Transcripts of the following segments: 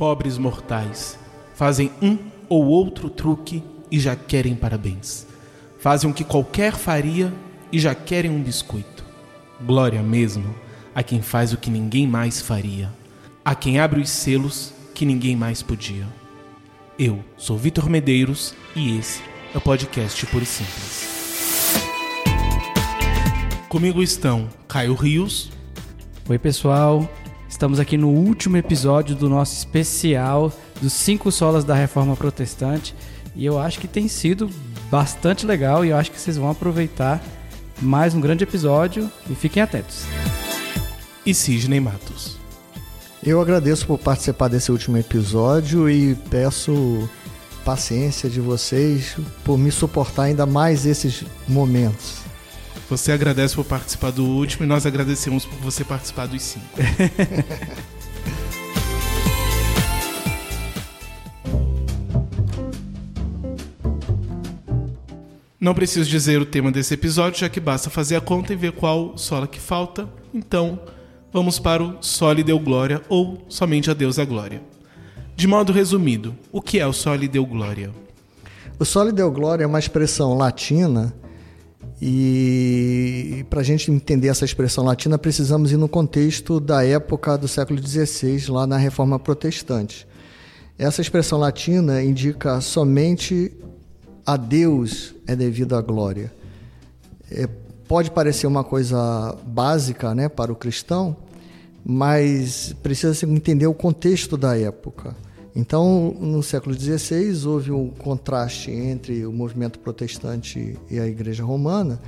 Pobres mortais, fazem um ou outro truque e já querem parabéns. Fazem o que qualquer faria e já querem um biscoito. Glória mesmo a quem faz o que ninguém mais faria, a quem abre os selos que ninguém mais podia. Eu sou Vitor Medeiros e esse é o podcast Puro e Simples. Comigo estão Caio Rios. Oi, pessoal. Estamos aqui no último episódio do nosso especial dos cinco solas da Reforma Protestante e eu acho que tem sido bastante legal e eu acho que vocês vão aproveitar mais um grande episódio e fiquem atentos. E Sidney Matos. Eu agradeço por participar desse último episódio e peço paciência de vocês por me suportar ainda mais esses momentos. Você agradece por participar do último e nós agradecemos por você participar dos cinco. Não preciso dizer o tema desse episódio, já que basta fazer a conta e ver qual sola que falta. Então, vamos para o Sole deu glória ou somente a Deus a glória. De modo resumido, o que é o Sole deu glória? O Sole deu glória é uma expressão latina e para a gente entender essa expressão latina precisamos ir no contexto da época do século XVI, lá na Reforma Protestante. Essa expressão latina indica somente a Deus é devido a glória. É, pode parecer uma coisa básica né, para o cristão, mas precisa entender o contexto da época. Então, no século XVI, houve um contraste entre o movimento protestante e a Igreja Romana,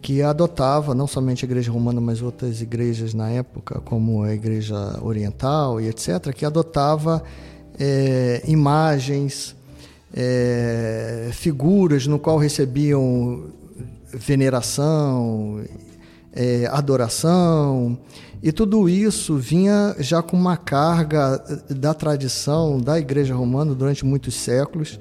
que adotava não somente a Igreja Romana, mas outras igrejas na época, como a Igreja Oriental e etc., que adotava é, imagens, é, figuras no qual recebiam veneração, é, adoração, e tudo isso vinha já com uma carga da tradição da Igreja Romana durante muitos séculos.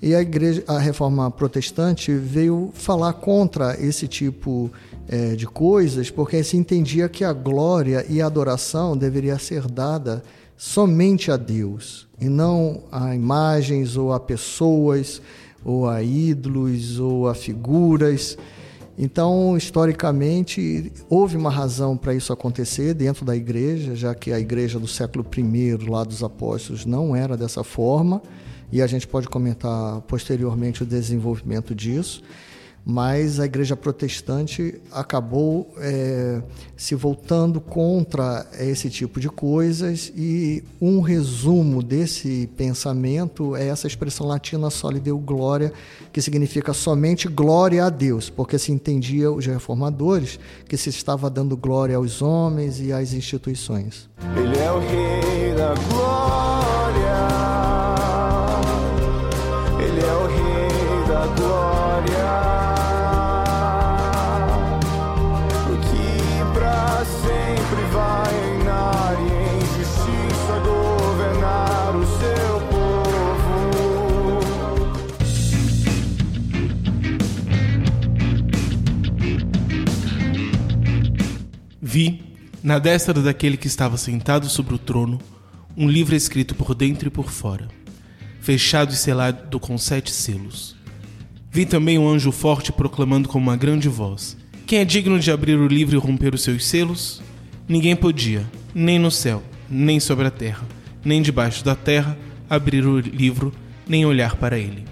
E a igreja, a reforma protestante veio falar contra esse tipo é, de coisas, porque se entendia que a glória e a adoração deveria ser dada somente a Deus e não a imagens ou a pessoas ou a ídolos ou a figuras. Então, historicamente, houve uma razão para isso acontecer dentro da igreja, já que a igreja do século I, lá dos apóstolos, não era dessa forma, e a gente pode comentar posteriormente o desenvolvimento disso mas a igreja protestante acabou é, se voltando contra esse tipo de coisas e um resumo desse pensamento é essa expressão latina soli deu glória, que significa somente glória a Deus, porque se entendia os reformadores que se estava dando glória aos homens e às instituições. Ele é o rei da glória. Ele é o rei da glória. Na destra daquele que estava sentado sobre o trono, um livro escrito por dentro e por fora, fechado e selado com sete selos. Vi também um anjo forte proclamando com uma grande voz: Quem é digno de abrir o livro e romper os seus selos? Ninguém podia, nem no céu, nem sobre a terra, nem debaixo da terra, abrir o livro, nem olhar para ele.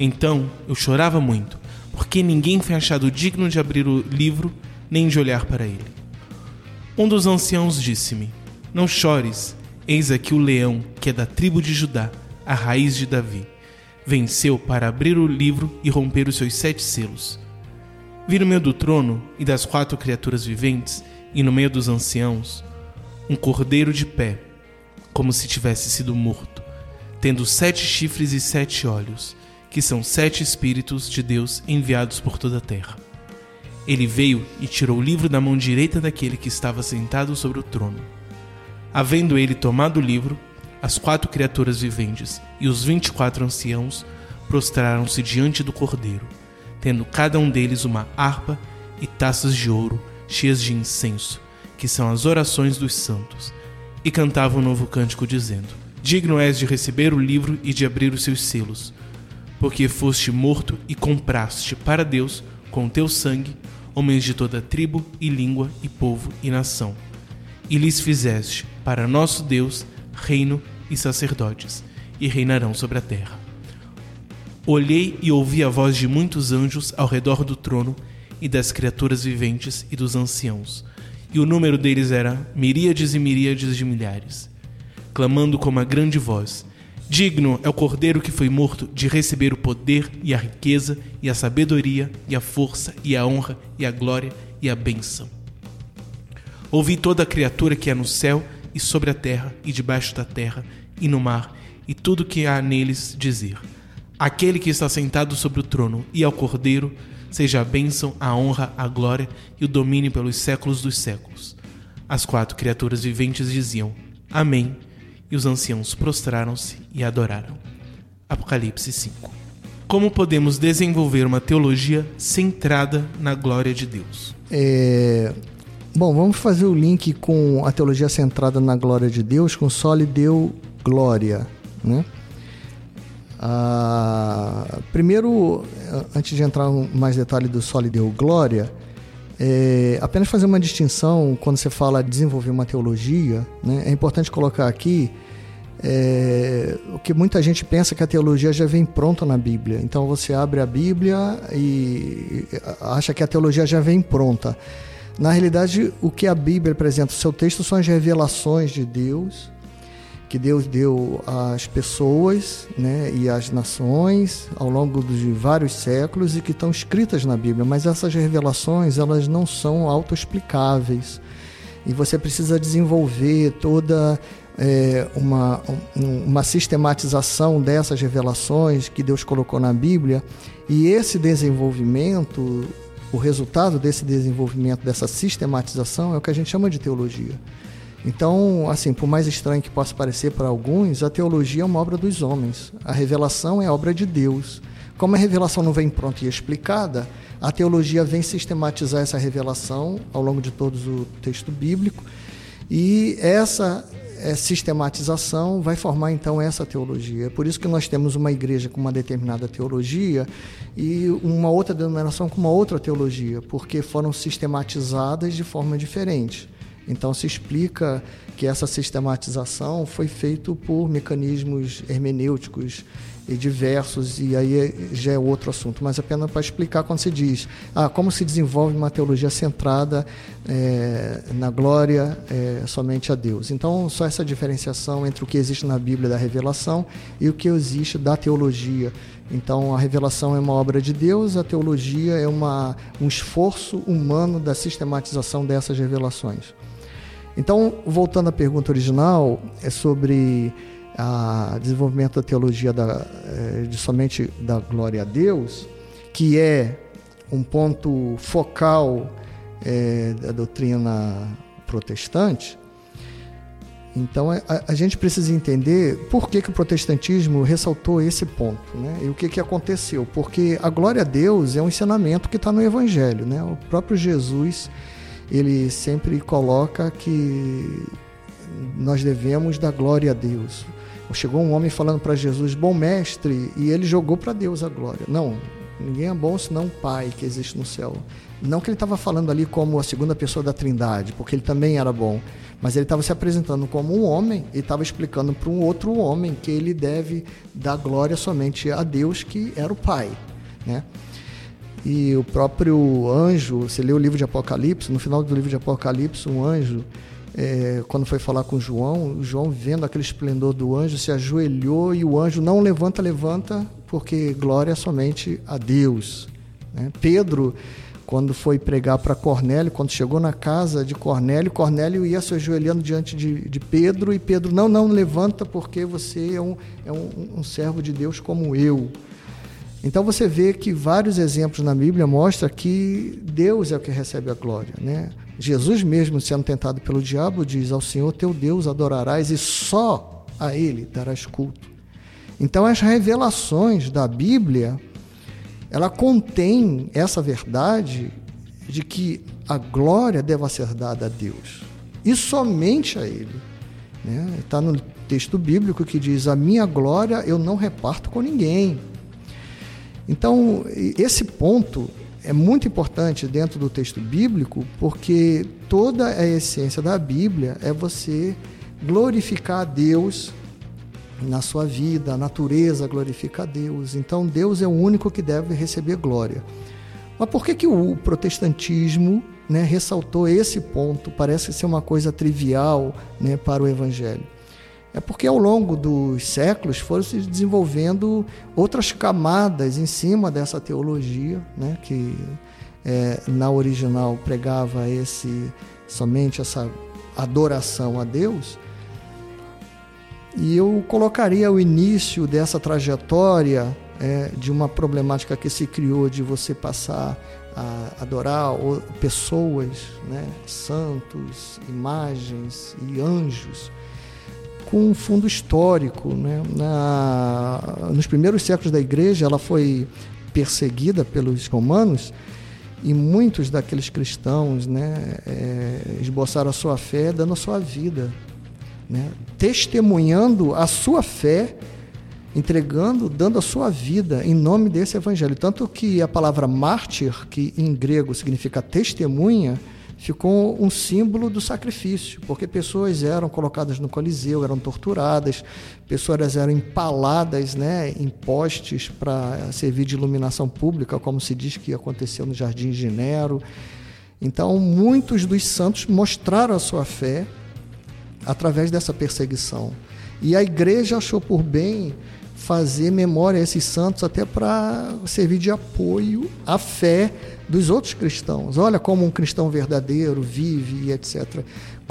Então eu chorava muito, porque ninguém foi achado digno de abrir o livro, nem de olhar para ele. Um dos anciãos disse-me: Não chores, eis aqui o leão, que é da tribo de Judá, a raiz de Davi. Venceu para abrir o livro e romper os seus sete selos. Vi no meio do trono e das quatro criaturas viventes, e no meio dos anciãos, um cordeiro de pé, como se tivesse sido morto, tendo sete chifres e sete olhos, que são sete espíritos de Deus enviados por toda a terra. Ele veio e tirou o livro da mão direita daquele que estava sentado sobre o trono. Havendo ele tomado o livro, as quatro criaturas viventes e os vinte e quatro anciãos prostraram-se diante do cordeiro, tendo cada um deles uma harpa e taças de ouro cheias de incenso, que são as orações dos santos, e cantavam um novo cântico dizendo: Digno és de receber o livro e de abrir os seus selos, porque foste morto e compraste para Deus, com teu sangue, homens de toda tribo e língua e povo e nação. E lhes fizeste, para nosso Deus, reino e sacerdotes, e reinarão sobre a terra. Olhei e ouvi a voz de muitos anjos ao redor do trono e das criaturas viventes e dos anciãos, e o número deles era miríades e miríades de milhares clamando com uma grande voz: Digno é o cordeiro que foi morto de receber o poder e a riqueza e a sabedoria e a força e a honra e a glória e a bênção. Ouvi toda a criatura que há no céu e sobre a terra e debaixo da terra e no mar e tudo que há neles dizer: Aquele que está sentado sobre o trono e ao cordeiro seja a bênção, a honra, a glória e o domínio pelos séculos dos séculos. As quatro criaturas viventes diziam: Amém e os anciãos prostraram-se e adoraram. Apocalipse 5. Como podemos desenvolver uma teologia centrada na glória de Deus? É... Bom, vamos fazer o link com a teologia centrada na glória de Deus, com Soli Deu Glória. Né? Ah, primeiro, antes de entrar mais detalhe do Soli Deu Glória, é, apenas fazer uma distinção quando você fala desenvolver uma teologia, né? é importante colocar aqui é, o que muita gente pensa que a teologia já vem pronta na Bíblia. Então você abre a Bíblia e acha que a teologia já vem pronta. Na realidade, o que a Bíblia apresenta, o seu texto são as revelações de Deus, que Deus deu às pessoas né, e às nações ao longo de vários séculos e que estão escritas na Bíblia. Mas essas revelações, elas não são autoexplicáveis. E você precisa desenvolver toda é, uma, uma sistematização dessas revelações que Deus colocou na Bíblia, e esse desenvolvimento, o resultado desse desenvolvimento, dessa sistematização, é o que a gente chama de teologia. Então, assim, por mais estranho que possa parecer para alguns, a teologia é uma obra dos homens, a revelação é obra de Deus. Como a revelação não vem pronta e explicada, a teologia vem sistematizar essa revelação ao longo de todo o texto bíblico, e essa é, sistematização vai formar então essa teologia. É por isso que nós temos uma igreja com uma determinada teologia e uma outra denominação com uma outra teologia, porque foram sistematizadas de forma diferente. Então se explica que essa sistematização foi feita por mecanismos hermenêuticos e diversos, e aí já é outro assunto, mas apenas para explicar quando se diz ah, como se desenvolve uma teologia centrada é, na glória é, somente a Deus. Então, só essa diferenciação entre o que existe na Bíblia da revelação e o que existe da teologia. Então, a revelação é uma obra de Deus, a teologia é uma, um esforço humano da sistematização dessas revelações. Então, voltando à pergunta original, é sobre a desenvolvimento da teologia da, eh, de somente da glória a Deus, que é um ponto focal é, da doutrina protestante. Então a, a, gente precisa entender por que, que o protestantismo ressaltou esse ponto, né? E o que, que aconteceu? Porque a glória a Deus é um ensinamento que está no Evangelho, né? O próprio Jesus ele sempre coloca que nós devemos dar glória a Deus. Chegou um homem falando para Jesus, bom mestre, e ele jogou para Deus a glória. Não, ninguém é bom senão o Pai que existe no céu. Não que ele estava falando ali como a segunda pessoa da Trindade, porque ele também era bom, mas ele estava se apresentando como um homem e estava explicando para um outro homem que ele deve dar glória somente a Deus, que era o Pai, né? E o próprio anjo, você lê o livro de Apocalipse, no final do livro de Apocalipse, um anjo é, quando foi falar com João, João vendo aquele esplendor do anjo, se ajoelhou e o anjo não levanta, levanta, porque glória somente a Deus. Né? Pedro, quando foi pregar para Cornélio, quando chegou na casa de Cornélio, Cornélio ia se ajoelhando diante de, de Pedro, e Pedro, não, não, levanta, porque você é, um, é um, um servo de Deus como eu. Então você vê que vários exemplos na Bíblia mostram que Deus é o que recebe a glória. Né? Jesus mesmo, sendo tentado pelo diabo, diz ao Senhor teu Deus adorarás e só a Ele darás culto. Então as revelações da Bíblia, ela contém essa verdade de que a glória deva ser dada a Deus e somente a Ele. Está né? no texto bíblico que diz: A minha glória eu não reparto com ninguém. Então, esse ponto é muito importante dentro do texto bíblico, porque toda a essência da Bíblia é você glorificar a Deus na sua vida, a natureza glorifica a Deus. Então, Deus é o único que deve receber glória. Mas por que, que o protestantismo né, ressaltou esse ponto? Parece ser uma coisa trivial né, para o Evangelho. É porque ao longo dos séculos foram se desenvolvendo outras camadas em cima dessa teologia, né, que é, na original pregava esse somente essa adoração a Deus. E eu colocaria o início dessa trajetória é, de uma problemática que se criou de você passar a adorar pessoas, né, santos, imagens e anjos com um fundo histórico. Né? Na, nos primeiros séculos da igreja, ela foi perseguida pelos romanos e muitos daqueles cristãos né, é, esboçaram a sua fé dando a sua vida, né? testemunhando a sua fé, entregando, dando a sua vida em nome desse evangelho. Tanto que a palavra mártir, que em grego significa testemunha, ficou um símbolo do sacrifício, porque pessoas eram colocadas no Coliseu, eram torturadas, pessoas eram empaladas né, em postes para servir de iluminação pública, como se diz que aconteceu no Jardim de Nero. Então, muitos dos santos mostraram a sua fé através dessa perseguição. E a igreja achou por bem fazer memória a esses santos até para servir de apoio à fé dos outros cristãos. Olha como um cristão verdadeiro vive e etc.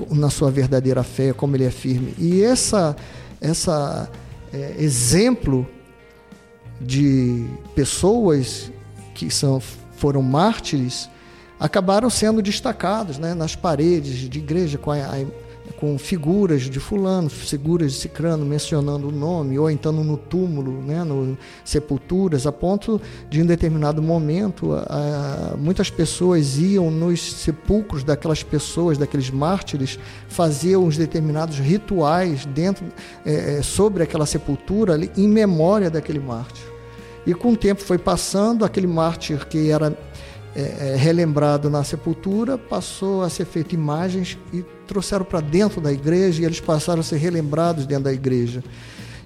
na sua verdadeira fé, como ele é firme. E essa essa é, exemplo de pessoas que são foram mártires acabaram sendo destacados né, nas paredes de igreja com a, a com figuras de fulano, figuras de cicrano, mencionando o nome, ou então no túmulo, né, no sepulturas, a ponto de em determinado momento a, muitas pessoas iam nos sepulcros daquelas pessoas, daqueles mártires, faziam uns determinados rituais dentro é, é sobre aquela sepultura ali, em memória daquele mártir. E com o tempo foi passando, aquele mártir que era é, é, relembrado na sepultura, passou a ser feito imagens e trouxeram para dentro da igreja e eles passaram a ser relembrados dentro da igreja.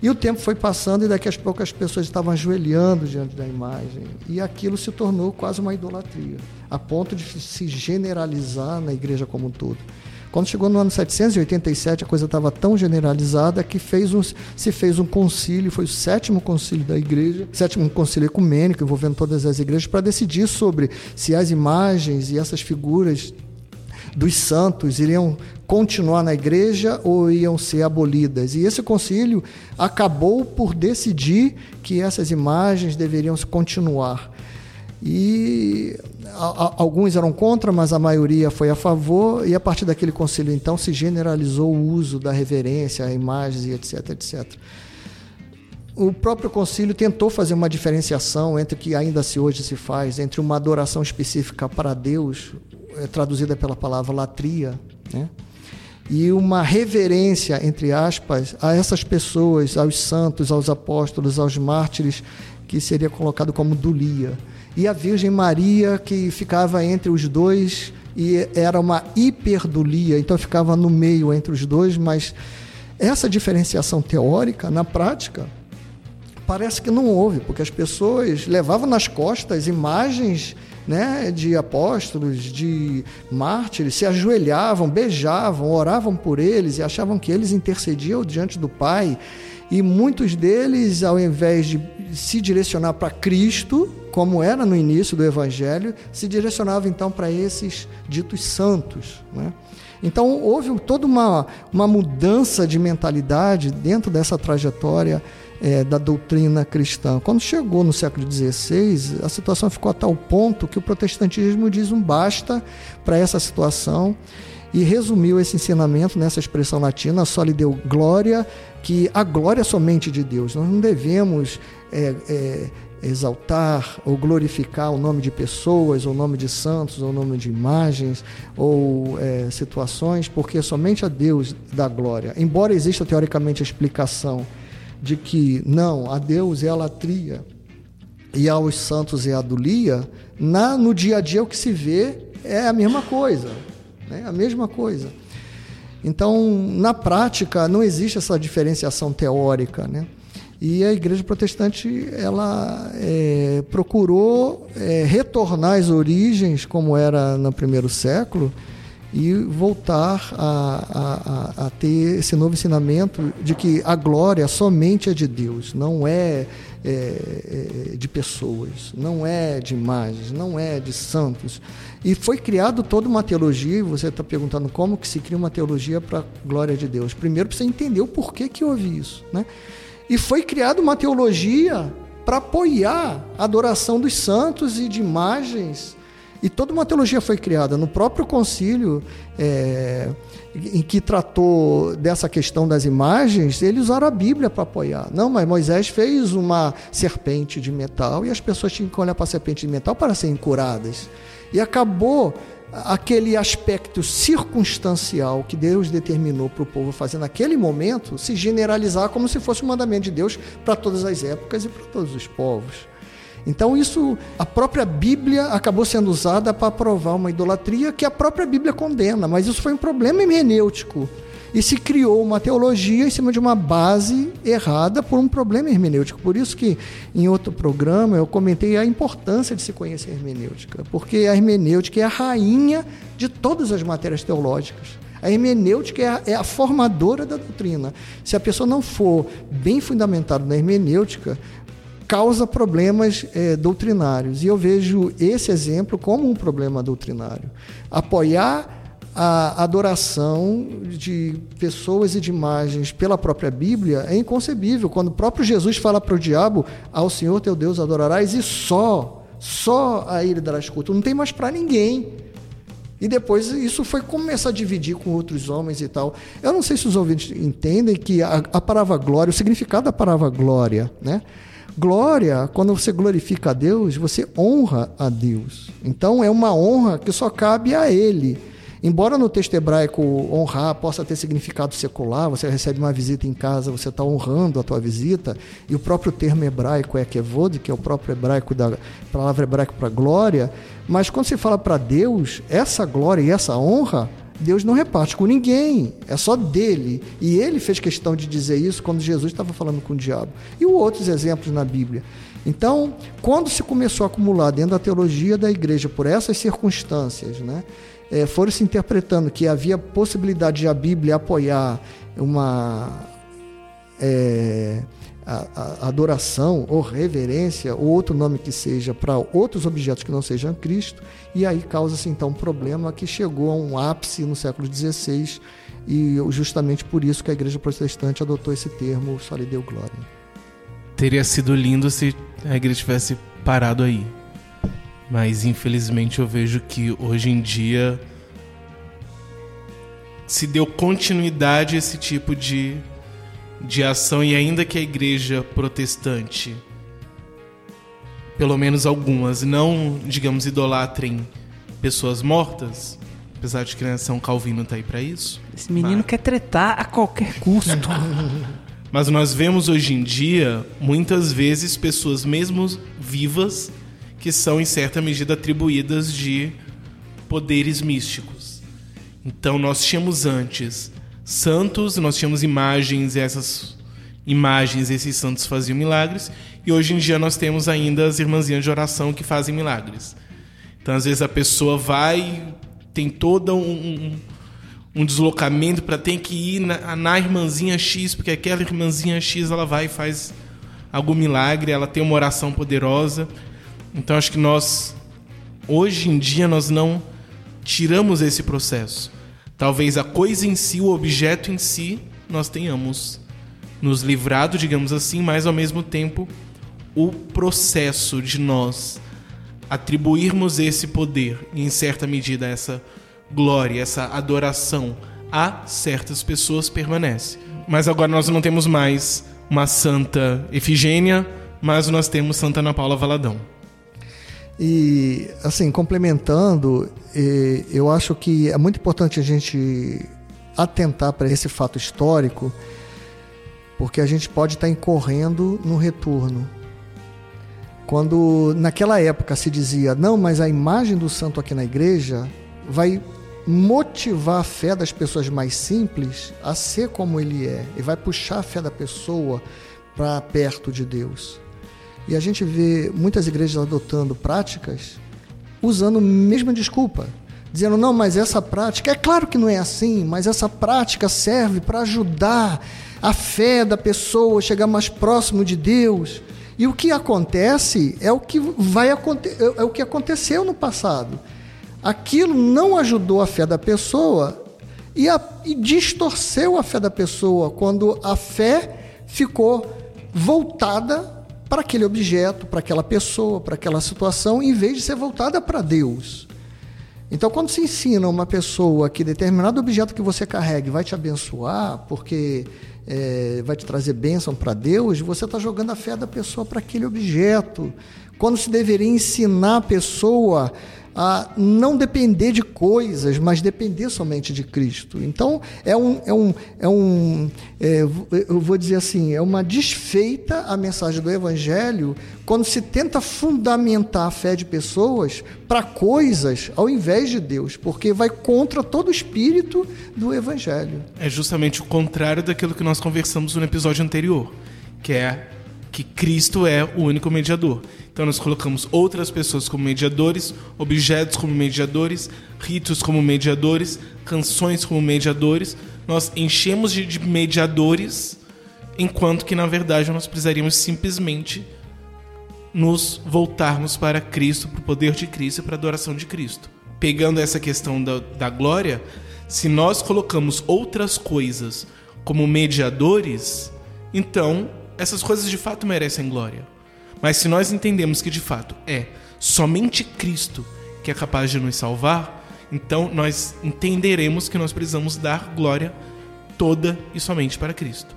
E o tempo foi passando e daqui a pouco as pessoas estavam ajoelhando diante da imagem. E aquilo se tornou quase uma idolatria, a ponto de se generalizar na igreja como um todo. Quando chegou no ano 787, a coisa estava tão generalizada que fez um, se fez um concílio, foi o sétimo concílio da igreja, sétimo concílio ecumênico, envolvendo todas as igrejas, para decidir sobre se as imagens e essas figuras dos santos iriam continuar na igreja ou iam ser abolidas. E esse concílio acabou por decidir que essas imagens deveriam continuar. E a, a, alguns eram contra, mas a maioria foi a favor, e a partir daquele concílio, então, se generalizou o uso da reverência a imagens e etc, etc. O próprio concílio tentou fazer uma diferenciação entre o que ainda se hoje se faz, entre uma adoração específica para Deus, é, traduzida pela palavra latria, né? e uma reverência, entre aspas, a essas pessoas, aos santos, aos apóstolos, aos mártires, que seria colocado como dulia e a Virgem Maria, que ficava entre os dois, e era uma hiperdulia, então ficava no meio entre os dois, mas essa diferenciação teórica, na prática, parece que não houve, porque as pessoas levavam nas costas imagens né, de apóstolos, de mártires, se ajoelhavam, beijavam, oravam por eles e achavam que eles intercediam diante do Pai. E muitos deles, ao invés de se direcionar para Cristo, como era no início do Evangelho, se direcionava então para esses ditos santos. Né? Então houve toda uma, uma mudança de mentalidade dentro dessa trajetória é, da doutrina cristã. Quando chegou no século XVI, a situação ficou a tal ponto que o protestantismo diz um basta para essa situação e resumiu esse ensinamento nessa expressão latina, só lhe deu glória, que a glória é somente de Deus. Nós não devemos é, é, exaltar ou glorificar o nome de pessoas, ou o nome de santos, ou o nome de imagens, ou é, situações, porque somente a Deus dá glória. Embora exista teoricamente a explicação de que não, a Deus é a latria e aos santos é a adulia, na, no dia a dia o que se vê é a mesma coisa. Né? A mesma coisa. Então, na prática, não existe essa diferenciação teórica. Né? E a igreja protestante ela é, procurou é, retornar às origens, como era no primeiro século, e voltar a, a, a, ter esse novo ensinamento de que a glória somente é de Deus, não é, é, é de pessoas, não é de imagens, não é de santos. E foi criado toda uma teologia, e você está perguntando como que se cria uma teologia para a glória de Deus. Primeiro, para você entender o porquê que houve isso. Né? E foi criada uma teologia para apoiar a adoração dos santos e de imagens. E toda uma teologia foi criada no próprio concílio é, em que tratou dessa questão das imagens, eles usaram a Bíblia para apoiar. Não, mas Moisés fez uma serpente de metal e as pessoas tinham que olhar para a serpente de metal para serem curadas. E acabou aquele aspecto circunstancial que Deus determinou para o povo fazer naquele momento se generalizar como se fosse um mandamento de Deus para todas as épocas e para todos os povos. Então isso, a própria Bíblia acabou sendo usada para provar uma idolatria que a própria Bíblia condena, mas isso foi um problema hermenêutico e se criou uma teologia em cima de uma base errada por um problema hermenêutico. Por isso que em outro programa eu comentei a importância de se conhecer a hermenêutica, porque a hermenêutica é a rainha de todas as matérias teológicas. A hermenêutica é a, é a formadora da doutrina. Se a pessoa não for bem fundamentada na hermenêutica, causa problemas é, doutrinários. E eu vejo esse exemplo como um problema doutrinário. Apoiar a adoração de pessoas e de imagens pela própria Bíblia é inconcebível. Quando o próprio Jesus fala para o diabo: Ao Senhor teu Deus adorarás e só, só a Ele darás culto. Não tem mais para ninguém. E depois isso foi começar a dividir com outros homens e tal. Eu não sei se os ouvintes entendem que a, a palavra glória, o significado da palavra glória, né? Glória, quando você glorifica a Deus, você honra a Deus. Então é uma honra que só cabe a Ele. Embora no texto hebraico honrar possa ter significado secular, você recebe uma visita em casa, você está honrando a tua visita, e o próprio termo hebraico é kevod, que é o próprio hebraico da palavra hebraica para glória, mas quando se fala para Deus, essa glória e essa honra, Deus não reparte com ninguém, é só dele. E ele fez questão de dizer isso quando Jesus estava falando com o diabo. E outros exemplos na Bíblia. Então, quando se começou a acumular dentro da teologia da igreja por essas circunstâncias, né, é, foram se interpretando que havia possibilidade de a Bíblia apoiar uma é, a, a adoração ou reverência, ou outro nome que seja, para outros objetos que não sejam Cristo, e aí causa-se então um problema que chegou a um ápice no século XVI, e justamente por isso que a igreja protestante adotou esse termo, só lhe deu glória. Teria sido lindo se a igreja tivesse parado aí. Mas infelizmente eu vejo que hoje em dia se deu continuidade a esse tipo de, de ação e ainda que a igreja protestante, pelo menos algumas, não, digamos, idolatrem pessoas mortas, apesar de que a São Calvino tá aí para isso. Esse menino mas... quer tretar a qualquer custo. mas nós vemos hoje em dia muitas vezes pessoas mesmo vivas que são, em certa medida, atribuídas de poderes místicos. Então, nós tínhamos antes santos, nós tínhamos imagens, essas imagens, esses santos faziam milagres, e hoje em dia nós temos ainda as irmãzinhas de oração que fazem milagres. Então, às vezes, a pessoa vai, tem todo um, um deslocamento para ter que ir na, na irmãzinha X, porque aquela irmãzinha X ela vai e faz algum milagre, ela tem uma oração poderosa. Então acho que nós hoje em dia nós não tiramos esse processo. Talvez a coisa em si, o objeto em si, nós tenhamos nos livrado, digamos assim, mas ao mesmo tempo o processo de nós atribuirmos esse poder e em certa medida essa glória, essa adoração a certas pessoas permanece. Mas agora nós não temos mais uma santa Efigênia, mas nós temos Santa Ana Paula Valadão. E, assim, complementando, eu acho que é muito importante a gente atentar para esse fato histórico, porque a gente pode estar incorrendo no retorno. Quando naquela época se dizia, não, mas a imagem do santo aqui na igreja vai motivar a fé das pessoas mais simples a ser como ele é, e vai puxar a fé da pessoa para perto de Deus. E a gente vê muitas igrejas adotando práticas usando a mesma desculpa, dizendo: não, mas essa prática, é claro que não é assim, mas essa prática serve para ajudar a fé da pessoa a chegar mais próximo de Deus. E o que acontece é o que vai acontecer, é o que aconteceu no passado. Aquilo não ajudou a fé da pessoa e, a, e distorceu a fé da pessoa quando a fé ficou voltada para aquele objeto, para aquela pessoa, para aquela situação, em vez de ser voltada para Deus. Então, quando se ensina uma pessoa que determinado objeto que você carregue vai te abençoar, porque é, vai te trazer bênção para Deus, você está jogando a fé da pessoa para aquele objeto. Quando se deveria ensinar a pessoa a não depender de coisas, mas depender somente de Cristo. Então, é um, é um, é um é, eu vou dizer assim, é uma desfeita a mensagem do Evangelho quando se tenta fundamentar a fé de pessoas para coisas ao invés de Deus, porque vai contra todo o espírito do Evangelho. É justamente o contrário daquilo que nós conversamos no episódio anterior, que é que Cristo é o único mediador. Então nós colocamos outras pessoas como mediadores, objetos como mediadores, ritos como mediadores, canções como mediadores. Nós enchemos de, mediadores, enquanto que na verdade nós precisaríamos simplesmente nos voltarmos para Cristo, para o poder de Cristo e para a adoração de Cristo. Pegando essa questão da, da glória, se nós colocamos outras coisas como mediadores, então essas coisas de fato merecem glória. Mas se nós entendemos que de fato é somente Cristo que é capaz de nos salvar, então nós entenderemos que nós precisamos dar glória toda e somente para Cristo.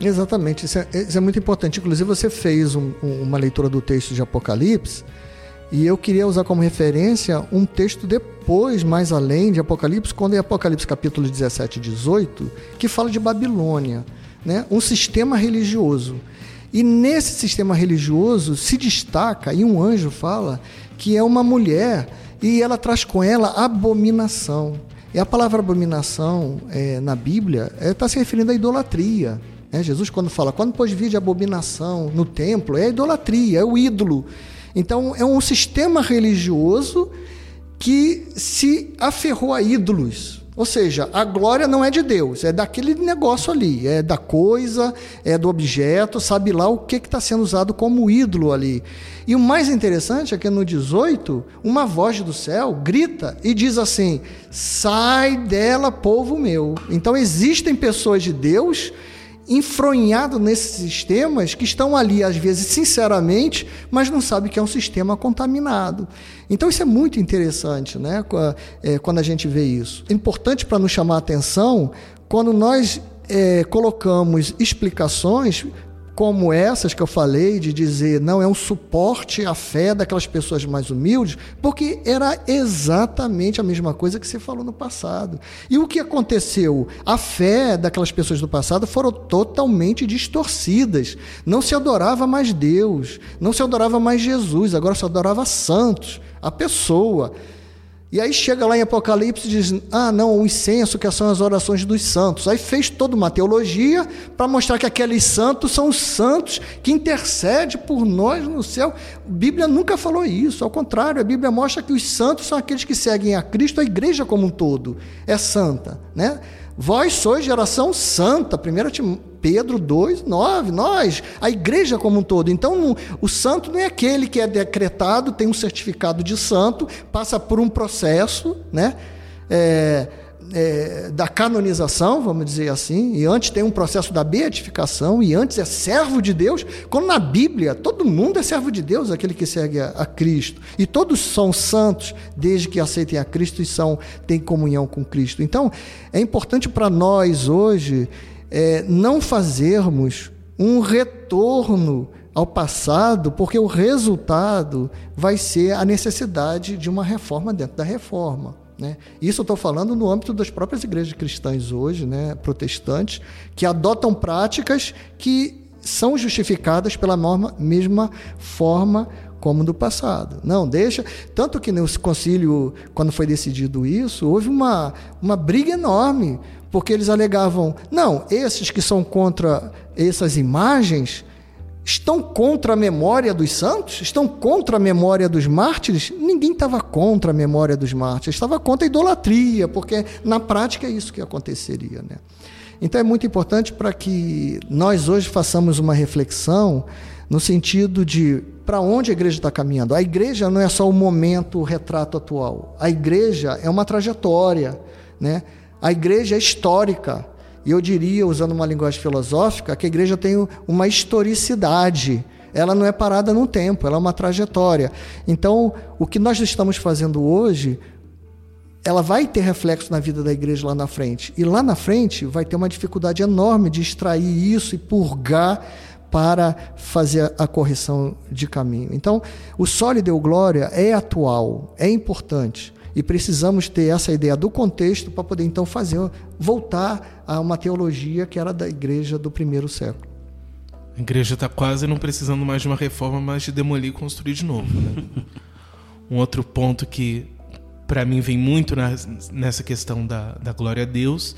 Exatamente, isso é, isso é muito importante. Inclusive, você fez um, uma leitura do texto de Apocalipse, e eu queria usar como referência um texto depois, mais além de Apocalipse, quando é Apocalipse capítulo 17 e 18, que fala de Babilônia né, um sistema religioso. E nesse sistema religioso se destaca, e um anjo fala, que é uma mulher e ela traz com ela abominação. E a palavra abominação é, na Bíblia está é, tá se referindo à idolatria. Né? Jesus, quando fala, quando pôs vir de abominação no templo, é a idolatria, é o ídolo. Então, é um sistema religioso que se aferrou a ídolos. Ou seja, a glória não é de Deus, é daquele negócio ali, é da coisa, é do objeto, sabe lá o que está sendo usado como ídolo ali. E o mais interessante é que no 18, uma voz do céu grita e diz assim: sai dela, povo meu. Então existem pessoas de Deus enfronhado nesses sistemas que estão ali, às vezes, sinceramente, mas não sabem que é um sistema contaminado. Então, isso é muito interessante né, é, quando a gente vê isso. É importante para nos chamar a atenção quando nós é, colocamos explicações como essas que eu falei, de dizer não é um suporte à fé daquelas pessoas mais humildes, porque era exatamente a mesma coisa que você falou no passado. E o que aconteceu? A fé daquelas pessoas do passado foram totalmente distorcidas. Não se adorava mais Deus, não se adorava mais Jesus, agora se adorava santos, a pessoa. E aí chega lá em Apocalipse e diz: ah, não, o incenso, que são as orações dos santos. Aí fez toda uma teologia para mostrar que aqueles santos são os santos que intercedem por nós no céu. A Bíblia nunca falou isso, ao contrário, a Bíblia mostra que os santos são aqueles que seguem a Cristo, a igreja como um todo é santa, né? Vós sois geração santa, 1 Pedro 2, 9, nós, a igreja como um todo. Então, o santo não é aquele que é decretado, tem um certificado de santo, passa por um processo, né? É, é, da canonização, vamos dizer assim, e antes tem um processo da beatificação, e antes é servo de Deus, quando na Bíblia todo mundo é servo de Deus, aquele que segue a, a Cristo, e todos são santos desde que aceitem a Cristo e são, têm comunhão com Cristo. Então, é importante para nós hoje é, não fazermos um retorno ao passado, porque o resultado vai ser a necessidade de uma reforma dentro da reforma. Né? Isso eu estou falando no âmbito das próprias igrejas cristãs hoje, né, protestantes, que adotam práticas que são justificadas pela norma, mesma forma como do passado. Não, deixa. Tanto que no concílio, quando foi decidido isso, houve uma, uma briga enorme, porque eles alegavam: não, esses que são contra essas imagens estão contra a memória dos santos? Estão contra a memória dos mártires? Ninguém estava contra a memória dos mártires, estava contra a idolatria, porque na prática é isso que aconteceria. Né? Então é muito importante para que nós hoje façamos uma reflexão no sentido de para onde a igreja está caminhando. A igreja não é só o momento, o retrato atual. A igreja é uma trajetória, né? A igreja é histórica. E eu diria, usando uma linguagem filosófica, que a igreja tem uma historicidade. Ela não é parada no tempo, ela é uma trajetória. Então, o que nós estamos fazendo hoje, ela vai ter reflexo na vida da igreja lá na frente. E lá na frente vai ter uma dificuldade enorme de extrair isso e purgar para fazer a correção de caminho. Então, o sólido deu glória é atual, é importante. E precisamos ter essa ideia do contexto para poder então fazer voltar a uma teologia que era da igreja do primeiro século. A igreja está quase não precisando mais de uma reforma, mas de demolir e construir de novo. Né? um outro ponto que para mim vem muito nessa questão da, da glória a Deus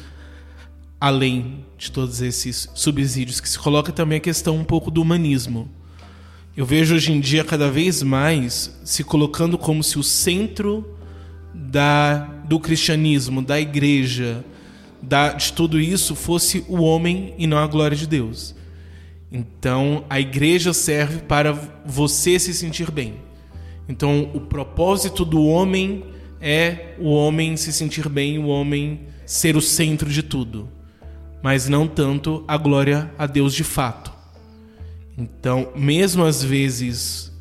além de todos esses subsídios que se coloca também a questão um pouco do humanismo. Eu vejo hoje em dia cada vez mais se colocando como se o centro da, do cristianismo, da igreja, da, de tudo isso fosse o homem e não a glória de Deus. Então a igreja serve para você se sentir bem. Então o propósito do homem é o homem se sentir bem, o homem ser o centro de tudo mas não tanto a glória a Deus de fato. Então, mesmo às vezes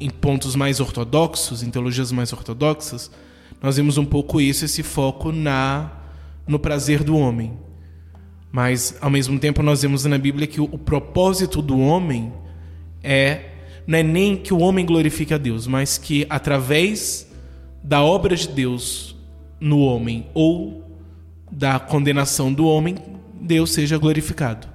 em pontos mais ortodoxos, em teologias mais ortodoxas, nós vemos um pouco isso, esse foco na no prazer do homem. Mas ao mesmo tempo nós vemos na Bíblia que o, o propósito do homem é não é nem que o homem glorifique a Deus, mas que através da obra de Deus no homem ou da condenação do homem, Deus seja glorificado.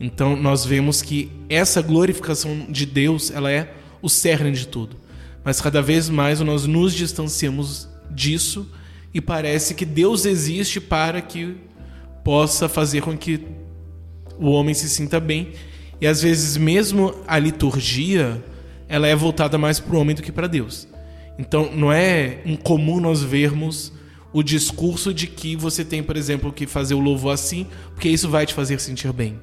Então nós vemos que essa glorificação de Deus, ela é o cerne de tudo. Mas cada vez mais nós nos distanciamos disso e parece que Deus existe para que possa fazer com que o homem se sinta bem. E às vezes mesmo a liturgia, ela é voltada mais para o homem do que para Deus. Então não é incomum nós vermos o discurso de que você tem, por exemplo, que fazer o louvor assim, porque isso vai te fazer sentir bem.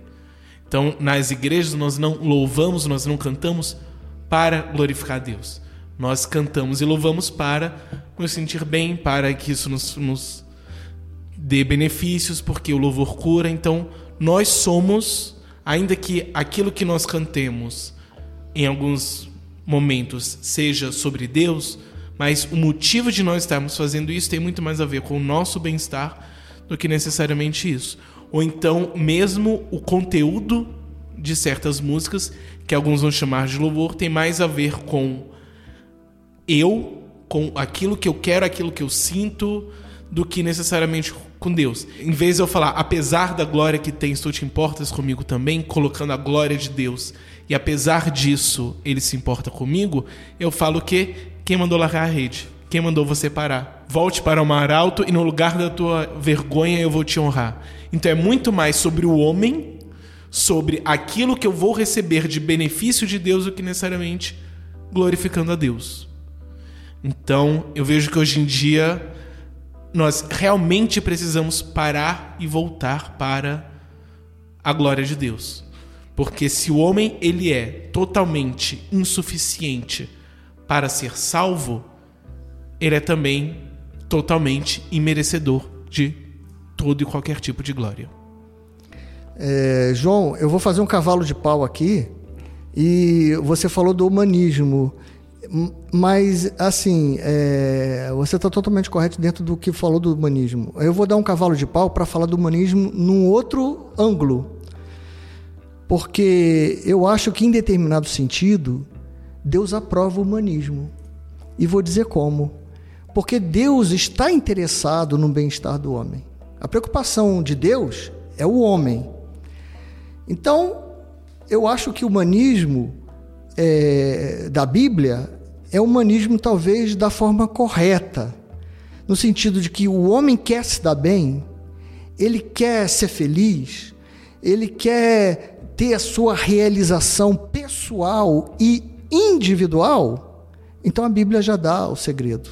Então, nas igrejas nós não louvamos, nós não cantamos para glorificar Deus. Nós cantamos e louvamos para nos sentir bem, para que isso nos, nos dê benefícios, porque o louvor cura. Então, nós somos, ainda que aquilo que nós cantemos em alguns momentos seja sobre Deus, mas o motivo de nós estarmos fazendo isso tem muito mais a ver com o nosso bem-estar do que necessariamente isso. Ou então, mesmo o conteúdo de certas músicas, que alguns vão chamar de louvor, tem mais a ver com eu, com aquilo que eu quero, aquilo que eu sinto, do que necessariamente com Deus. Em vez de eu falar, apesar da glória que tens, tu te importas comigo também, colocando a glória de Deus, e apesar disso ele se importa comigo, eu falo que quem mandou largar a rede? Quem mandou você parar? Volte para o mar alto e no lugar da tua vergonha eu vou te honrar. Então é muito mais sobre o homem, sobre aquilo que eu vou receber de benefício de Deus do que necessariamente glorificando a Deus. Então eu vejo que hoje em dia nós realmente precisamos parar e voltar para a glória de Deus. Porque se o homem ele é totalmente insuficiente para ser salvo, ele é também totalmente imerecedor de todo e qualquer tipo de glória. É, João, eu vou fazer um cavalo de pau aqui e você falou do humanismo, mas assim, é, você está totalmente correto dentro do que falou do humanismo. Eu vou dar um cavalo de pau para falar do humanismo num outro ângulo. porque eu acho que, em determinado sentido, Deus aprova o humanismo. E vou dizer como. Porque Deus está interessado no bem-estar do homem. A preocupação de Deus é o homem. Então, eu acho que o humanismo é, da Bíblia é o humanismo, talvez, da forma correta. No sentido de que o homem quer se dar bem, ele quer ser feliz, ele quer ter a sua realização pessoal e individual, então a Bíblia já dá o segredo.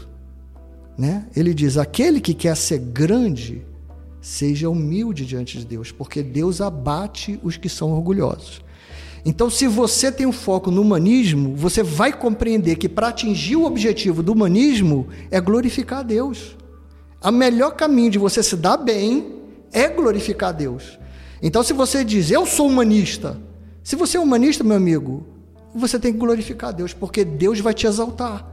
Né? Ele diz: aquele que quer ser grande, seja humilde diante de Deus, porque Deus abate os que são orgulhosos. Então, se você tem um foco no humanismo, você vai compreender que para atingir o objetivo do humanismo é glorificar a Deus. O melhor caminho de você se dar bem é glorificar a Deus. Então, se você diz, eu sou humanista, se você é humanista, meu amigo, você tem que glorificar a Deus, porque Deus vai te exaltar.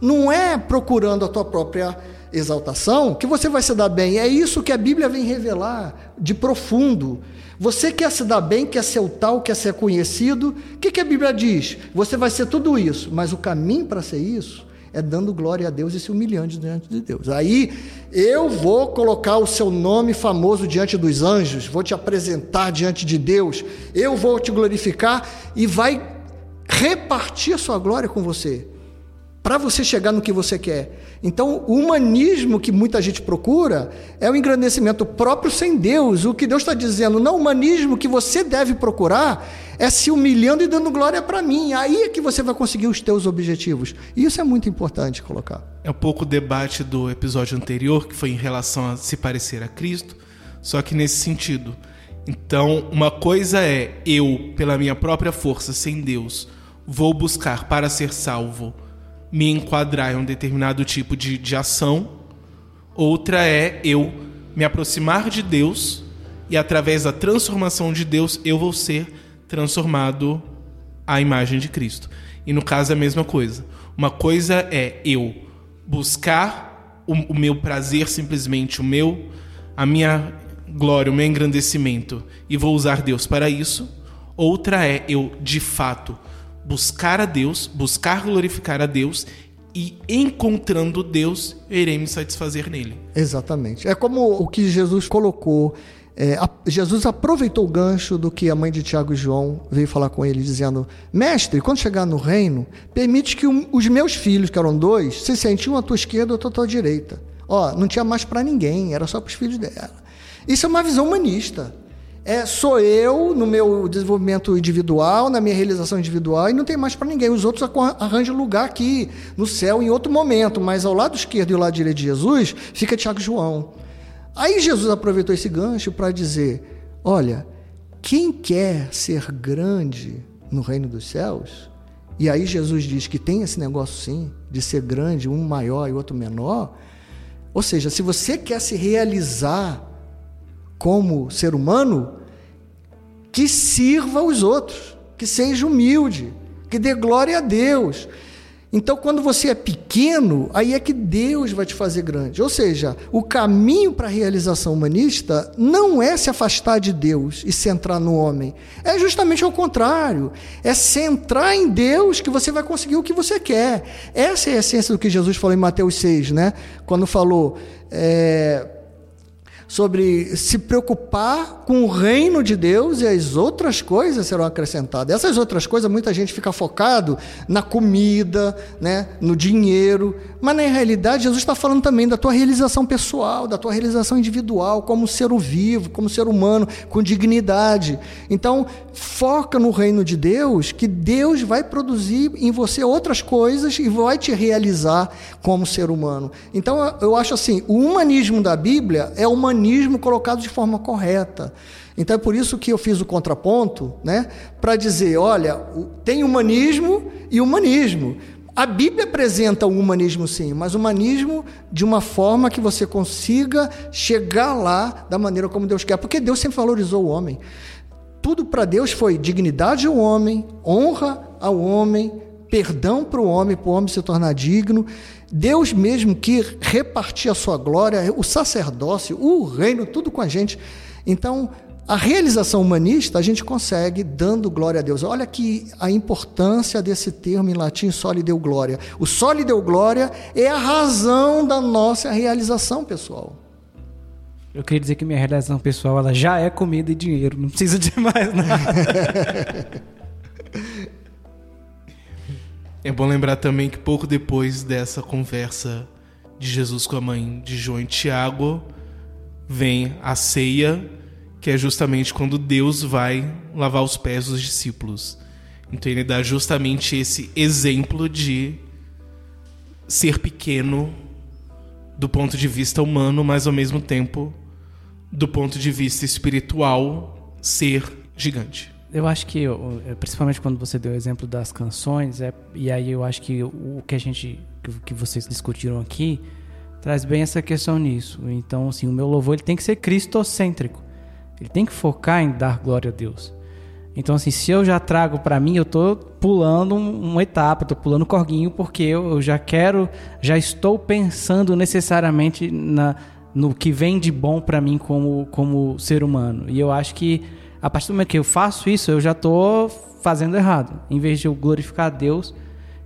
Não é procurando a tua própria exaltação que você vai se dar bem. É isso que a Bíblia vem revelar de profundo. Você quer se dar bem, quer ser o tal, quer ser conhecido. O que, que a Bíblia diz? Você vai ser tudo isso, mas o caminho para ser isso é dando glória a Deus e se humilhando diante de Deus. Aí eu vou colocar o seu nome famoso diante dos anjos, vou te apresentar diante de Deus, eu vou te glorificar e vai repartir a sua glória com você, para você chegar no que você quer. Então, o humanismo que muita gente procura é o engrandecimento próprio sem Deus. O que Deus está dizendo, não, o humanismo que você deve procurar é se humilhando e dando glória para mim. Aí é que você vai conseguir os teus objetivos. E isso é muito importante colocar. É um pouco o debate do episódio anterior, que foi em relação a se parecer a Cristo, só que nesse sentido. Então, uma coisa é eu, pela minha própria força, sem Deus, vou buscar para ser salvo me enquadrar em um determinado tipo de, de ação, outra é eu me aproximar de Deus e através da transformação de Deus eu vou ser transformado à imagem de Cristo. E no caso é a mesma coisa. Uma coisa é eu buscar o, o meu prazer simplesmente, o meu, a minha glória, o meu engrandecimento e vou usar Deus para isso. Outra é eu de fato buscar a Deus, buscar glorificar a Deus e encontrando Deus, irei me satisfazer nele. Exatamente. É como o que Jesus colocou. É, a, Jesus aproveitou o gancho do que a mãe de Tiago e João veio falar com ele, dizendo: Mestre, quando chegar no reino, permite que um, os meus filhos, que eram dois, se sentiam à tua esquerda ou à tua direita. Ó, não tinha mais para ninguém, era só para os filhos dela. Isso é uma visão humanista é, sou eu no meu desenvolvimento individual, na minha realização individual, e não tem mais para ninguém. Os outros arranjam lugar aqui, no céu, em outro momento, mas ao lado esquerdo e ao lado direito de Jesus fica Tiago e João. Aí Jesus aproveitou esse gancho para dizer: olha, quem quer ser grande no reino dos céus, e aí Jesus diz que tem esse negócio sim, de ser grande, um maior e outro menor. Ou seja, se você quer se realizar como ser humano, que sirva os outros, que seja humilde, que dê glória a Deus. Então, quando você é pequeno, aí é que Deus vai te fazer grande. Ou seja, o caminho para a realização humanista não é se afastar de Deus e centrar no homem. É justamente ao contrário. É centrar em Deus que você vai conseguir o que você quer. Essa é a essência do que Jesus falou em Mateus 6, né? Quando falou. É sobre se preocupar com o reino de Deus e as outras coisas serão acrescentadas. Essas outras coisas, muita gente fica focado na comida, né, no dinheiro, mas na realidade Jesus está falando também da tua realização pessoal, da tua realização individual, como ser vivo, como ser humano, com dignidade. Então, foca no reino de Deus, que Deus vai produzir em você outras coisas e vai te realizar como ser humano. Então, eu acho assim, o humanismo da Bíblia é uma humanismo colocado de forma correta. Então é por isso que eu fiz o contraponto, né, para dizer, olha, tem humanismo e humanismo. A Bíblia apresenta o humanismo sim, mas humanismo de uma forma que você consiga chegar lá da maneira como Deus quer, porque Deus sempre valorizou o homem. Tudo para Deus foi dignidade ao homem, honra ao homem, perdão para o homem, para o homem se tornar digno. Deus mesmo que repartia a sua glória, o sacerdócio, o reino, tudo com a gente. Então, A realização humanista a gente consegue dando glória a Deus. Olha que a importância desse termo em latim, soli deu glória. O soli deu glória é a razão da nossa realização pessoal. Eu queria dizer que minha realização pessoal ela já é comida e dinheiro, não precisa de mais nada. é bom lembrar também que pouco depois dessa conversa de Jesus com a mãe de João e Tiago, vem a ceia, que é justamente quando Deus vai lavar os pés dos discípulos. Então ele dá justamente esse exemplo de ser pequeno do ponto de vista humano, mas ao mesmo tempo do ponto de vista espiritual, ser gigante. Eu acho que, principalmente quando você deu o exemplo das canções, é, e aí eu acho que o que a gente, que vocês discutiram aqui, traz bem essa questão nisso. Então, assim, o meu louvor ele tem que ser cristocêntrico. Ele tem que focar em dar glória a Deus. Então, assim, se eu já trago para mim, eu tô pulando uma etapa, tô pulando corguinho, porque eu, já quero, já estou pensando necessariamente na, no que vem de bom para mim como, como ser humano. E eu acho que a partir do momento que eu faço isso, eu já estou fazendo errado. Em vez de eu glorificar a Deus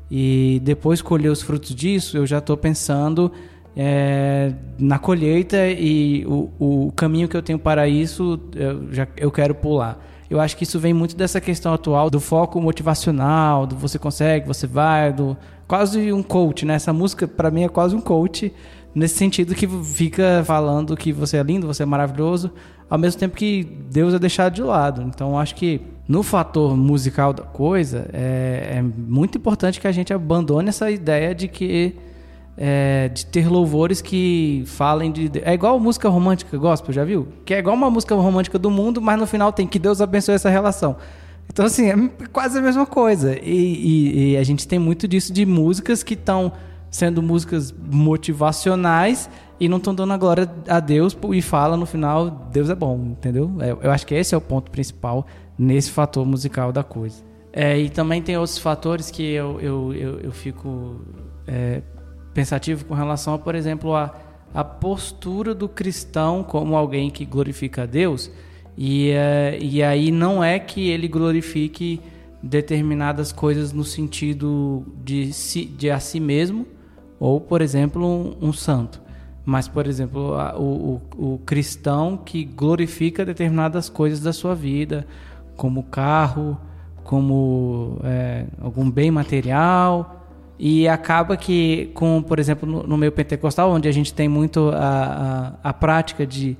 e depois colher os frutos disso, eu já estou pensando é, na colheita e o, o caminho que eu tenho para isso, eu, já, eu quero pular. Eu acho que isso vem muito dessa questão atual do foco motivacional, do você consegue, você vai, do quase um coach, né? Essa música para mim é quase um coach nesse sentido que fica falando que você é lindo, você é maravilhoso, ao mesmo tempo que Deus é deixado de lado. Então acho que no fator musical da coisa é, é muito importante que a gente abandone essa ideia de que é, de ter louvores que falem de. É igual música romântica gospel, já viu? Que é igual uma música romântica do mundo, mas no final tem que Deus abençoe essa relação. Então, assim, é quase a mesma coisa. E, e, e a gente tem muito disso de músicas que estão sendo músicas motivacionais e não estão dando a glória a Deus e fala no final, Deus é bom, entendeu? É, eu acho que esse é o ponto principal nesse fator musical da coisa. É, e também tem outros fatores que eu, eu, eu, eu fico é, pensativo com relação, a, por exemplo, a, a postura do cristão como alguém que glorifica a Deus. E, é, e aí não é que ele glorifique determinadas coisas no sentido de, si, de a si mesmo, ou, por exemplo, um, um santo. Mas, por exemplo, a, o, o, o, cristão que glorifica determinadas coisas da sua vida, como carro, como é, algum bem material, e acaba que, com, por exemplo, no, no meio pentecostal, onde a gente tem muito a, a, a prática de,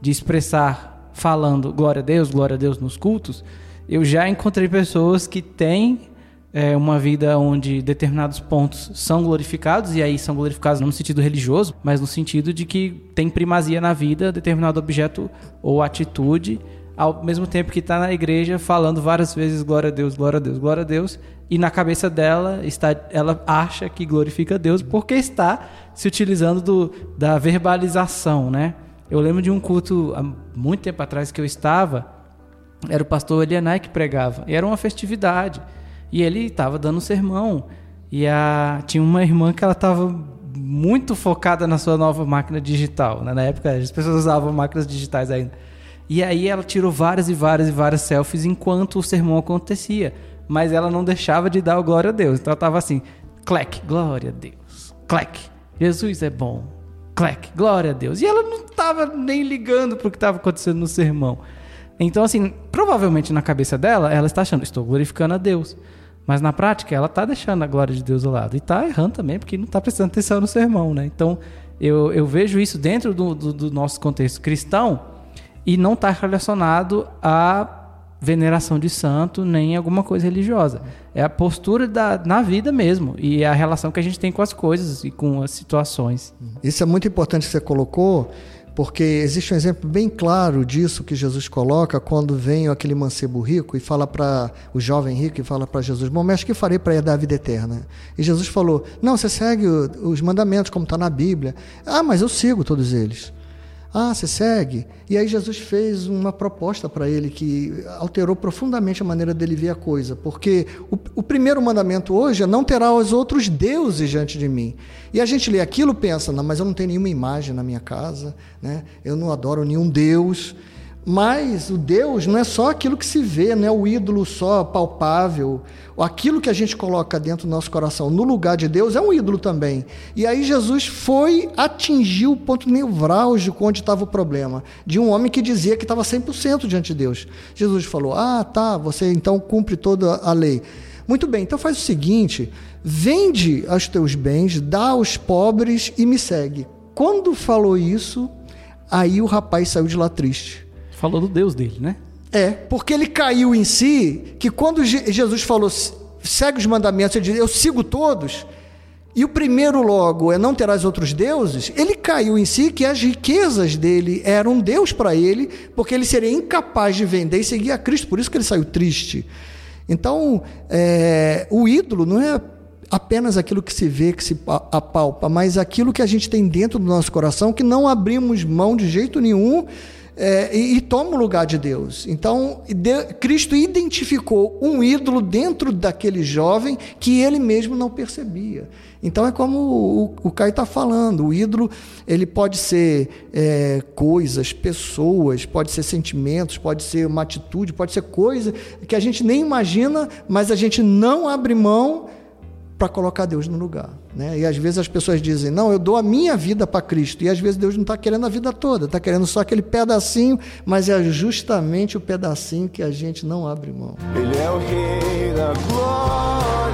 de expressar falando glória a Deus, glória a Deus nos cultos, eu já encontrei pessoas que têm é, uma vida onde determinados pontos são glorificados, e aí são glorificados não no sentido religioso, mas no sentido de que tem primazia na vida determinado objeto ou atitude, ao mesmo tempo que está na igreja falando várias vezes glória a Deus, glória a Deus, glória a Deus, e na cabeça dela está, ela acha que glorifica a Deus porque está se utilizando do, da verbalização, né? Eu lembro de um culto há muito tempo atrás que eu estava, era o pastor Elianai que pregava, e era uma festividade. E ele estava dando sermão. E a, tinha uma irmã que ela estava muito focada na sua nova máquina digital. Né? Na época, as pessoas usavam máquinas digitais ainda. E aí ela tirou várias e várias e várias selfies enquanto o sermão acontecia. Mas ela não deixava de dar o glória a Deus. Então ela estava assim, clec, glória a Deus. Clec, Jesus é bom. Clec, glória a Deus. E ela não estava nem ligando para o que estava acontecendo no sermão. Então, assim, provavelmente na cabeça dela, ela está achando, estou glorificando a Deus. Mas na prática, ela está deixando a glória de Deus ao lado. E está errando também, porque não está prestando atenção no sermão, né? Então, eu, eu vejo isso dentro do, do, do nosso contexto cristão e não está relacionado à veneração de santo nem alguma coisa religiosa. É a postura da, na vida mesmo e é a relação que a gente tem com as coisas e com as situações. Isso é muito importante que você colocou, porque existe um exemplo bem claro disso que Jesus coloca quando vem aquele mancebo rico e fala para o jovem rico e fala para Jesus: Bom, mestre, que farei para dar a vida eterna? E Jesus falou: Não, você segue os mandamentos como está na Bíblia. Ah, mas eu sigo todos eles. Ah, você segue? E aí Jesus fez uma proposta para ele que alterou profundamente a maneira dele ver a coisa. Porque o, o, primeiro mandamento hoje é não terá os outros deuses diante de mim. E a gente lê aquilo pensa, não, mas eu não tenho nenhuma imagem na minha casa, né? eu não adoro nenhum Deus. Mas o Deus não é só aquilo que se vê, não é o ídolo só palpável. Aquilo que a gente coloca dentro do nosso coração no lugar de Deus é um ídolo também. E aí Jesus foi atingir o ponto nevrálgico onde estava o problema, de um homem que dizia que estava 100% diante de Deus. Jesus falou: Ah, tá, você então cumpre toda a lei. Muito bem, então faz o seguinte: vende os teus bens, dá aos pobres e me segue. Quando falou isso, aí o rapaz saiu de lá triste. Falou do Deus dele, né? É, porque ele caiu em si, que quando Jesus falou, segue os mandamentos, ele diz, eu sigo todos, e o primeiro logo é não terás outros deuses, ele caiu em si que as riquezas dele eram Deus para ele, porque ele seria incapaz de vender e seguir a Cristo, por isso que ele saiu triste. Então, é, o ídolo não é apenas aquilo que se vê, que se apalpa, mas aquilo que a gente tem dentro do nosso coração, que não abrimos mão de jeito nenhum é, e, e, toma o lugar de Deus. Então, de, Cristo identificou um ídolo dentro daquele jovem que ele mesmo não percebia. Então, é como o, o Caio está falando: o ídolo ele pode ser é, coisas, pessoas, pode ser sentimentos, pode ser uma atitude, pode ser coisa que a gente nem imagina, mas a gente não abre mão para colocar Deus no lugar. Né? E às vezes as pessoas dizem, não, eu dou a minha vida para Cristo. E às vezes Deus não está querendo a vida toda, está querendo só aquele pedacinho, mas é justamente o pedacinho que a gente não abre mão. Ele é o Rei da Glória.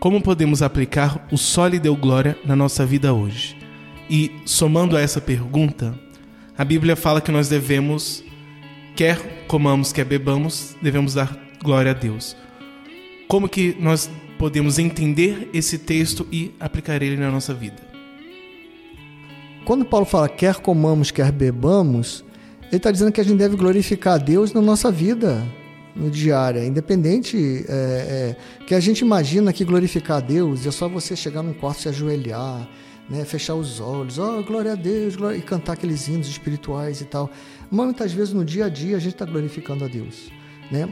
Como podemos aplicar o só lhe deu glória na nossa vida hoje? E, somando a essa pergunta, a Bíblia fala que nós devemos, quer comamos, quer bebamos, devemos dar glória a Deus. Como que nós podemos entender esse texto e aplicar ele na nossa vida? Quando Paulo fala quer comamos, quer bebamos, ele está dizendo que a gente deve glorificar a Deus na nossa vida diária, independente é, é, que a gente imagina que glorificar a Deus é só você chegar num quarto se ajoelhar, né, fechar os olhos, oh glória a Deus, glória, e cantar aqueles hinos espirituais e tal. Mas muitas vezes no dia a dia a gente está glorificando a Deus, né?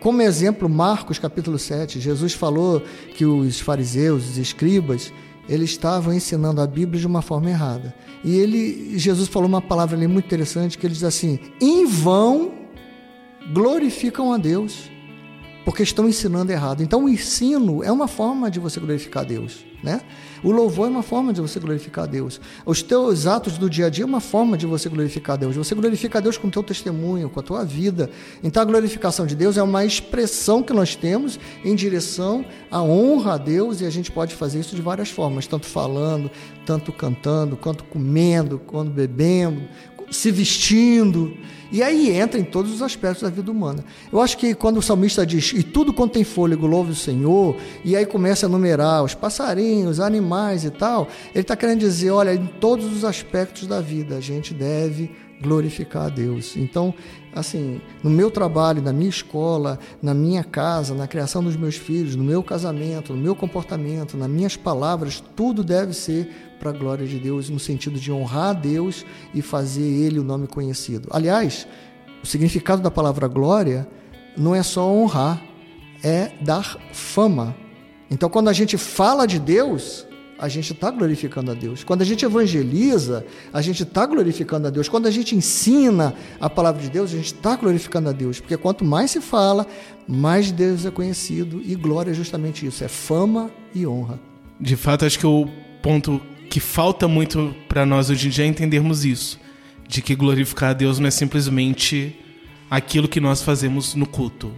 Como exemplo, Marcos capítulo 7, Jesus falou que os fariseus, os escribas, eles estavam ensinando a Bíblia de uma forma errada. E ele, Jesus falou uma palavra ali muito interessante que ele diz assim: "Em vão glorificam a Deus, porque estão ensinando errado. Então, o ensino é uma forma de você glorificar Deus. Né? O louvor é uma forma de você glorificar Deus. Os teus atos do dia a dia é uma forma de você glorificar Deus. Você glorifica Deus com o teu testemunho, com a tua vida. Então a glorificação de Deus é uma expressão que nós temos em direção à honra a Deus e a gente pode fazer isso de várias formas, tanto falando, tanto cantando, quanto comendo, quando bebendo, se vestindo. E aí entra em todos os aspectos da vida humana. Eu acho que quando o salmista diz, e tudo quanto tem fôlego louve o Senhor, e aí começa a numerar os passarinhos, animais e tal, ele está querendo dizer, olha, em todos os aspectos da vida a gente deve glorificar a Deus. Então, assim, no meu trabalho, na minha escola, na minha casa, na criação dos meus filhos, no meu casamento, no meu comportamento, nas minhas palavras, tudo deve ser para a glória de Deus, no sentido de honrar a Deus e fazer Ele o nome conhecido. Aliás, o significado da palavra glória não é só honrar, é dar fama. Então, quando a gente fala de Deus, a gente está glorificando a Deus. Quando a gente evangeliza, a gente está glorificando a Deus. Quando a gente ensina a palavra de Deus, a gente está glorificando a Deus. Porque quanto mais se fala, mais Deus é conhecido. E glória é justamente isso: é fama e honra. De fato, acho que o ponto que falta muito para nós hoje em dia é entendermos isso, de que glorificar a Deus não é simplesmente aquilo que nós fazemos no culto.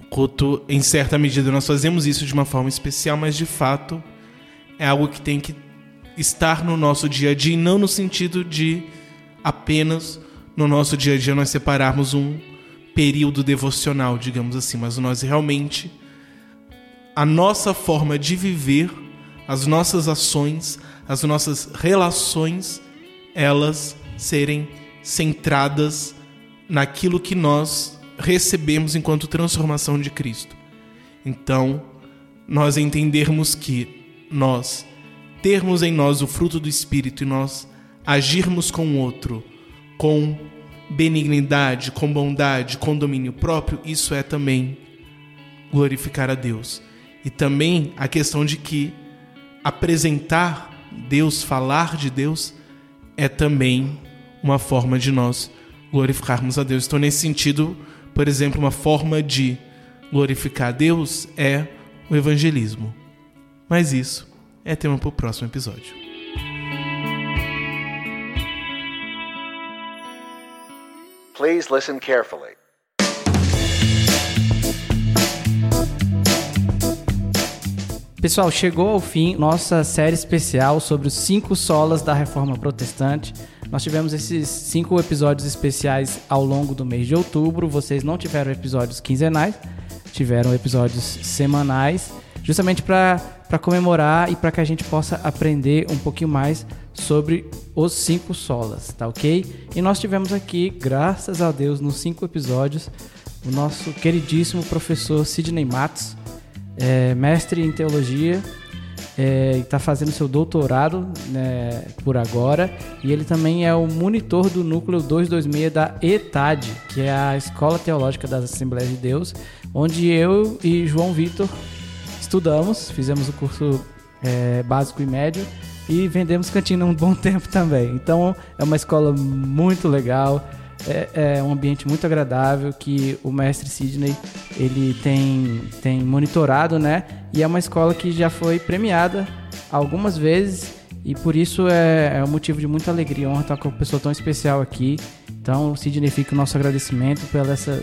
O culto, em certa medida, nós fazemos isso de uma forma especial, mas de fato é algo que tem que estar no nosso dia a dia, e não no sentido de apenas no nosso dia a dia nós separarmos um período devocional, digamos assim, mas nós realmente a nossa forma de viver, as nossas ações, as nossas relações elas serem centradas naquilo que nós recebemos enquanto transformação de Cristo. Então, nós entendermos que nós termos em nós o fruto do Espírito e nós agirmos com o outro com benignidade, com bondade, com domínio próprio, isso é também glorificar a Deus. E também a questão de que apresentar Deus, falar de Deus, é também uma forma de nós glorificarmos a Deus. Então, nesse sentido, por exemplo, uma forma de glorificar a Deus é o evangelismo. Mas isso é tema para o próximo episódio. Please listen carefully. Pessoal, chegou ao fim nossa série especial sobre os cinco solas da Reforma Protestante. Nós tivemos esses cinco episódios especiais ao longo do mês de outubro. Vocês não tiveram episódios quinzenais, tiveram episódios semanais, justamente para comemorar e para que a gente possa aprender um pouquinho mais sobre os cinco solas, tá ok? E nós tivemos aqui, graças a Deus, nos cinco episódios, o nosso queridíssimo professor Sidney Matos é mestre em teologia é, está fazendo seu doutorado né, por agora e ele também é o monitor do núcleo 226 da ETAD, que é a Escola Teológica das Assembleias de Deus, onde eu e João Vitor estudamos, fizemos o curso é, básico e médio e vendemos cantina um bom tempo também. Então é uma escola muito legal é, é, um ambiente muito agradável que o mestre Sidney ele tem, tem monitorado, né? E é uma escola que já foi premiada algumas vezes e por isso é, é um motivo de muita alegria, honra estar com uma pessoa tão especial aqui. Então, Sidney, fica o nosso agradecimento pelo essa,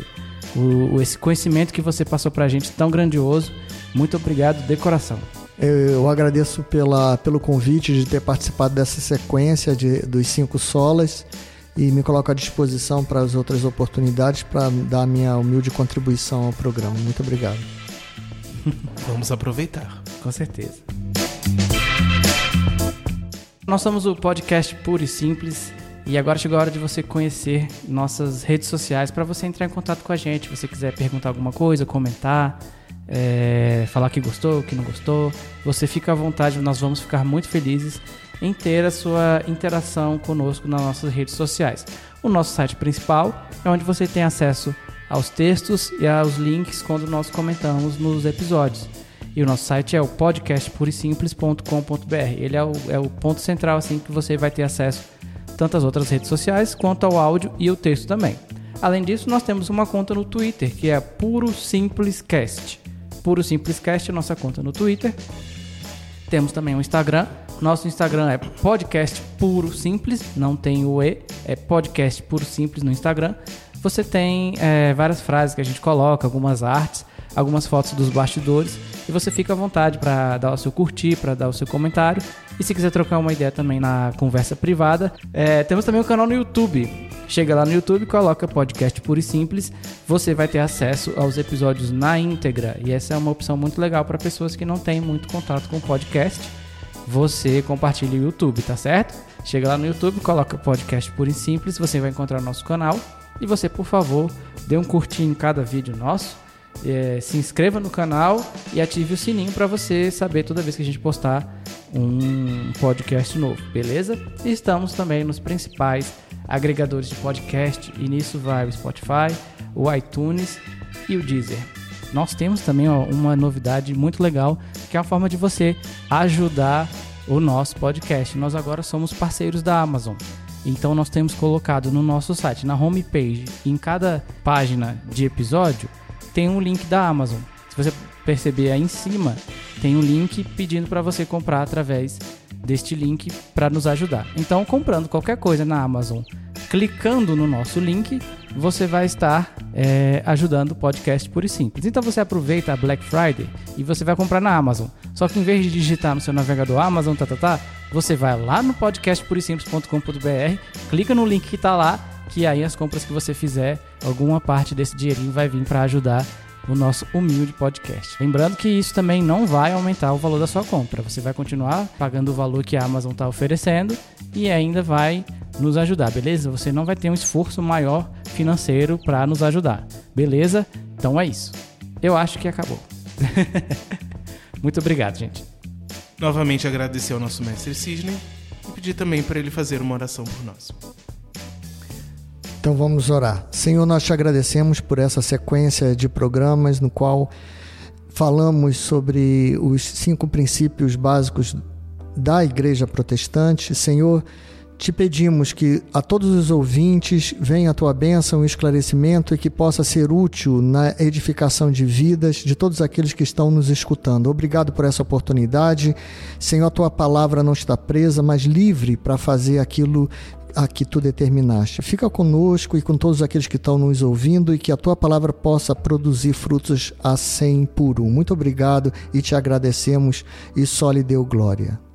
o, esse conhecimento que você passou para a gente tão grandioso. Muito obrigado de coração. Eu agradeço pela, pelo convite de ter participado dessa sequência de, dos cinco solas e me coloco à disposição para as outras oportunidades para dar a minha humilde contribuição ao programa. Muito obrigado. Vamos aproveitar. Com certeza. Nós somos o podcast Puro e Simples e agora chegou a hora de você conhecer nossas redes sociais para você entrar em contato com a gente. Se você quiser perguntar alguma coisa, comentar, é, falar que gostou, que não gostou, você fica à vontade, nós vamos ficar muito felizes em ter a sua interação conosco nas nossas redes sociais. O nosso site principal é onde você tem acesso aos textos e aos links quando nós comentamos nos episódios. E o nosso site é o podcastpurisimples.com.br. Ele é o, é o ponto central assim que você vai ter acesso tanto às outras redes sociais quanto ao áudio e o texto também. Além disso, nós temos uma conta no Twitter que é Puro Simples Cast. Puro Simples Cast é nossa conta no Twitter. Temos também um Instagram nosso Instagram é podcast puro simples, não tem o E, é podcast puro simples no Instagram. Você tem é, várias frases que a gente coloca, algumas artes, algumas fotos dos bastidores e você fica à vontade para dar o seu curtir, para dar o seu comentário. E se quiser trocar uma ideia também na conversa privada, é, temos também um canal no YouTube. Chega lá no YouTube, coloca podcast puro e simples, você vai ter acesso aos episódios na íntegra. E essa é uma opção muito legal para pessoas que não têm muito contato com podcast você compartilha o YouTube, tá certo? Chega lá no YouTube, coloca podcast puro e simples, você vai encontrar o nosso canal. E você, por favor, dê um curtinho em cada vídeo nosso. É, se inscreva no canal e ative o sininho para você saber toda vez que a gente postar um podcast novo, beleza? E estamos também nos principais agregadores de podcast e nisso vai o Spotify, o iTunes e o Deezer. Nós temos também ó, uma novidade muito legal, que é a forma de você ajudar o nosso podcast. Nós agora somos parceiros da Amazon. Então nós temos colocado no nosso site, na homepage, em cada página de episódio, tem um link da Amazon. Se você perceber aí em cima, tem um link pedindo para você comprar através deste link para nos ajudar. Então, comprando qualquer coisa na Amazon, clicando no nosso link, você vai estar é, ajudando o podcast por e simples. Então você aproveita a Black Friday e você vai comprar na Amazon. Só que em vez de digitar no seu navegador Amazon, tá, tá, tá, você vai lá no podcastpurisimples.com.br, clica no link que está lá, que aí as compras que você fizer, alguma parte desse dinheirinho vai vir para ajudar o nosso humilde podcast. Lembrando que isso também não vai aumentar o valor da sua compra. Você vai continuar pagando o valor que a Amazon está oferecendo e ainda vai nos ajudar, beleza? Você não vai ter um esforço maior financeiro para nos ajudar, beleza? Então é isso. Eu acho que acabou. Muito obrigado, gente. Novamente agradecer ao nosso mestre Sidney e pedir também para ele fazer uma oração por nós. Então vamos orar. Senhor, nós te agradecemos por essa sequência de programas no qual falamos sobre os cinco princípios básicos da Igreja Protestante. Senhor, te pedimos que a todos os ouvintes venha a tua bênção e esclarecimento e que possa ser útil na edificação de vidas de todos aqueles que estão nos escutando. Obrigado por essa oportunidade. Senhor, a tua palavra não está presa, mas livre para fazer aquilo a que tu determinaste. Fica conosco e com todos aqueles que estão nos ouvindo e que a tua palavra possa produzir frutos a cem por um. Muito obrigado e te agradecemos e só lhe deu glória.